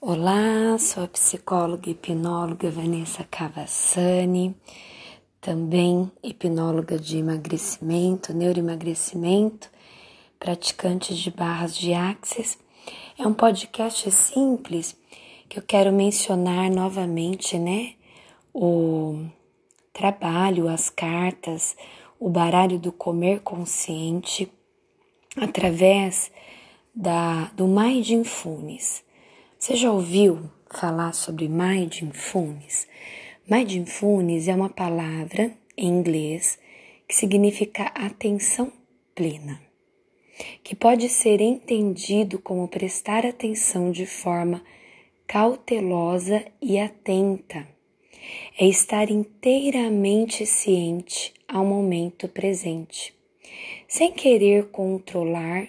Olá, sou a psicóloga e hipnóloga Vanessa Cavassani, também hipnóloga de emagrecimento, neuroemagrecimento, praticante de barras de axis. É um podcast simples que eu quero mencionar novamente, né? O trabalho, as cartas, o baralho do comer consciente através da, do Mindfulness. Você já ouviu falar sobre Mindfulness? Mindfulness é uma palavra em inglês que significa atenção plena, que pode ser entendido como prestar atenção de forma cautelosa e atenta. É estar inteiramente ciente ao momento presente, sem querer controlar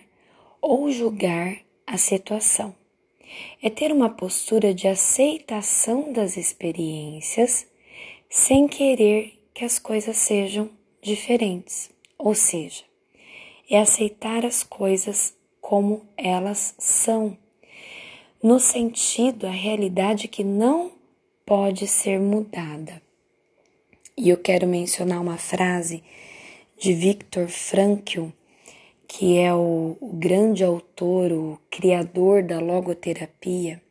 ou julgar a situação é ter uma postura de aceitação das experiências sem querer que as coisas sejam diferentes, ou seja, é aceitar as coisas como elas são, no sentido a realidade que não pode ser mudada. E eu quero mencionar uma frase de Viktor Frankl que é o, o grande autor, o criador da logoterapia,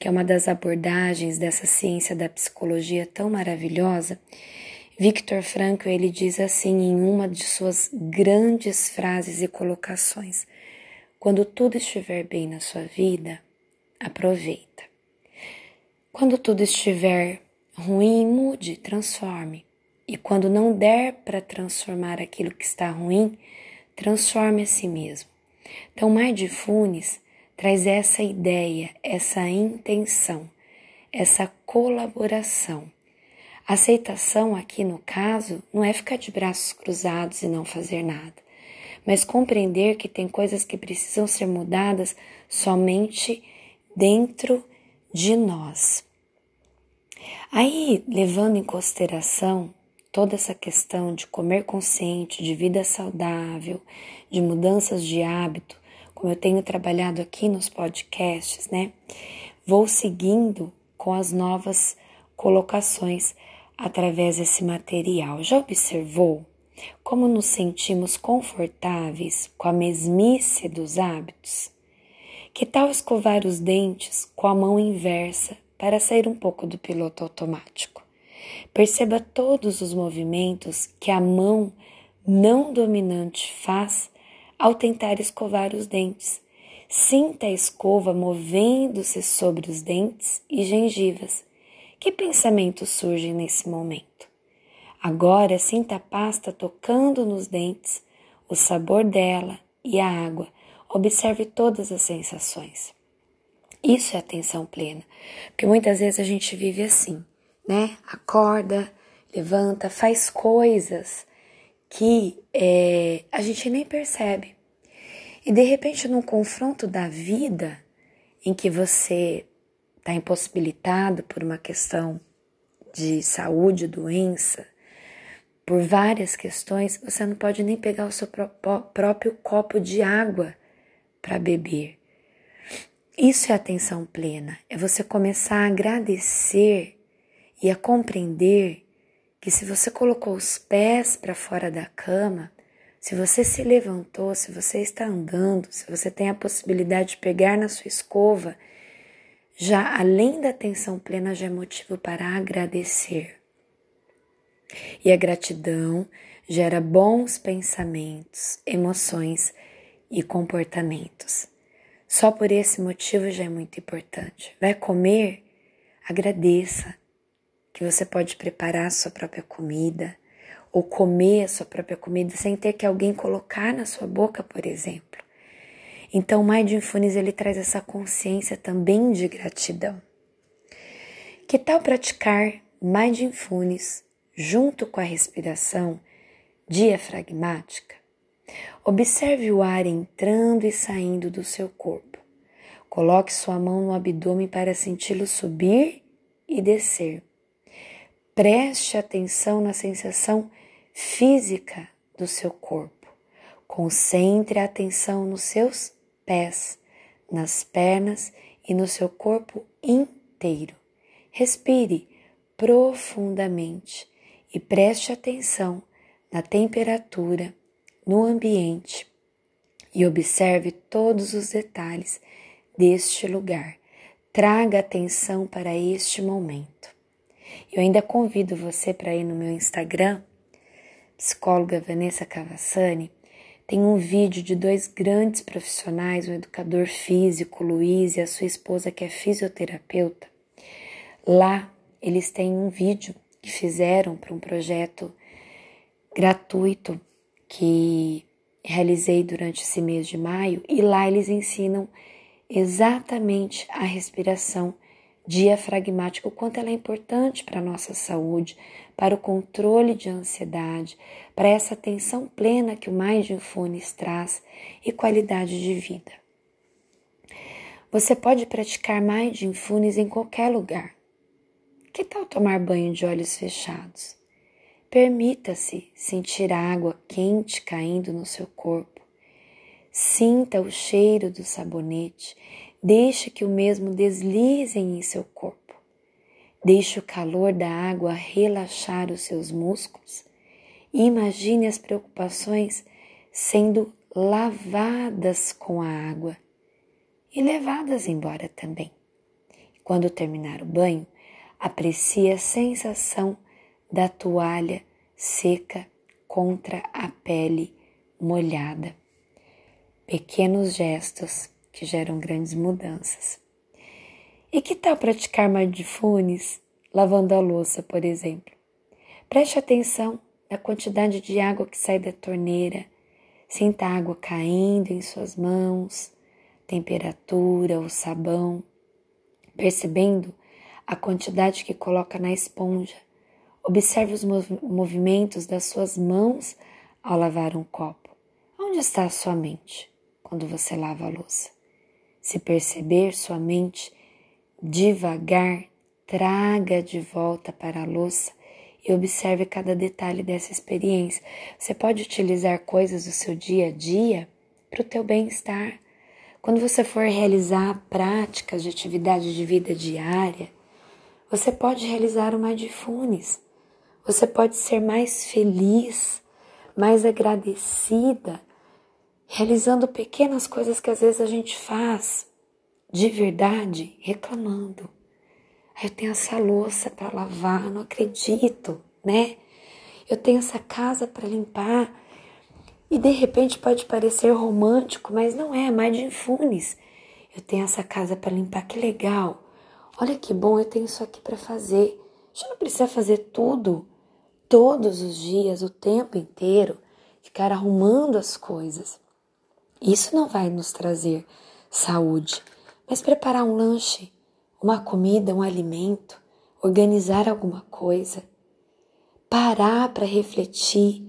que é uma das abordagens dessa ciência da psicologia tão maravilhosa, Victor Frankl ele diz assim em uma de suas grandes frases e colocações: quando tudo estiver bem na sua vida, aproveita. Quando tudo estiver ruim, mude, transforme. E quando não der para transformar aquilo que está ruim, transforme a si mesmo. Então, Mindfulness traz essa ideia, essa intenção, essa colaboração. Aceitação aqui no caso não é ficar de braços cruzados e não fazer nada, mas compreender que tem coisas que precisam ser mudadas somente dentro de nós. Aí, levando em consideração toda essa questão de comer consciente, de vida saudável, de mudanças de hábito, como eu tenho trabalhado aqui nos podcasts, né? Vou seguindo com as novas colocações através desse material. Já observou como nos sentimos confortáveis com a mesmice dos hábitos? Que tal escovar os dentes com a mão inversa para sair um pouco do piloto automático? Perceba todos os movimentos que a mão não dominante faz ao tentar escovar os dentes. Sinta a escova movendo-se sobre os dentes e gengivas. Que pensamentos surgem nesse momento? Agora sinta a pasta tocando nos dentes, o sabor dela e a água. Observe todas as sensações. Isso é atenção plena, porque muitas vezes a gente vive assim né? Acorda, levanta, faz coisas que é, a gente nem percebe. E de repente, num confronto da vida, em que você está impossibilitado por uma questão de saúde, doença, por várias questões, você não pode nem pegar o seu próprio copo de água para beber. Isso é atenção plena, é você começar a agradecer e a compreender que se você colocou os pés para fora da cama, se você se levantou, se você está andando, se você tem a possibilidade de pegar na sua escova, já além da atenção plena já é motivo para agradecer. E a gratidão gera bons pensamentos, emoções e comportamentos. Só por esse motivo já é muito importante. Vai comer? Agradeça que você pode preparar a sua própria comida ou comer a sua própria comida sem ter que alguém colocar na sua boca, por exemplo. Então, o Mindfulness ele traz essa consciência também de gratidão. Que tal praticar Mindfulness junto com a respiração diafragmática? Observe o ar entrando e saindo do seu corpo. Coloque sua mão no abdômen para senti-lo subir e descer. Preste atenção na sensação física do seu corpo. Concentre a atenção nos seus pés, nas pernas e no seu corpo inteiro. Respire profundamente e preste atenção na temperatura, no ambiente e observe todos os detalhes deste lugar. Traga atenção para este momento. Eu ainda convido você para ir no meu Instagram, psicóloga Vanessa Cavassani. Tem um vídeo de dois grandes profissionais, o educador físico Luiz e a sua esposa que é fisioterapeuta. Lá eles têm um vídeo que fizeram para um projeto gratuito que realizei durante esse mês de maio e lá eles ensinam exatamente a respiração diafragmática, o quanto ela é importante para a nossa saúde, para o controle de ansiedade, para essa atenção plena que o Mindfulness traz e qualidade de vida. Você pode praticar Mindfulness em qualquer lugar. Que tal tomar banho de olhos fechados? Permita-se sentir água quente caindo no seu corpo. Sinta o cheiro do sabonete. Deixe que o mesmo deslize em seu corpo. Deixe o calor da água relaxar os seus músculos. E imagine as preocupações sendo lavadas com a água e levadas embora também. Quando terminar o banho, aprecie a sensação da toalha seca contra a pele molhada. Pequenos gestos que geram grandes mudanças. E que tal praticar mindfulness lavando a louça, por exemplo? Preste atenção na quantidade de água que sai da torneira. Sinta a água caindo em suas mãos, temperatura, o sabão, percebendo a quantidade que coloca na esponja Observe os mov movimentos das suas mãos ao lavar um copo. Onde está a sua mente quando você lava a louça? Se perceber sua mente devagar, traga de volta para a louça e observe cada detalhe dessa experiência. Você pode utilizar coisas do seu dia a dia para o teu bem-estar. Quando você for realizar práticas de atividade de vida diária, você pode realizar o Mindfulness você pode ser mais feliz, mais agradecida, realizando pequenas coisas que às vezes a gente faz de verdade, reclamando. Eu tenho essa louça para lavar, não acredito, né? Eu tenho essa casa para limpar. E de repente pode parecer romântico, mas não é, é mindfulness. Eu tenho essa casa para limpar, que legal. Olha que bom, eu tenho isso aqui para fazer. Gente não precisa fazer tudo todos os dias, o tempo inteiro, ficar arrumando as coisas. Isso não vai nos trazer saúde, mas preparar um lanche, uma comida, um alimento, organizar alguma coisa, parar para refletir,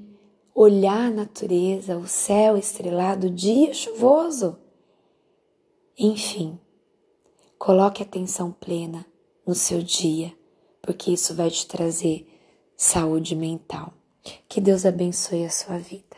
olhar a natureza, o céu estrelado, o dia chuvoso. Enfim, coloque atenção plena no seu dia, porque isso vai te trazer saúde mental. Que Deus abençoe a sua vida.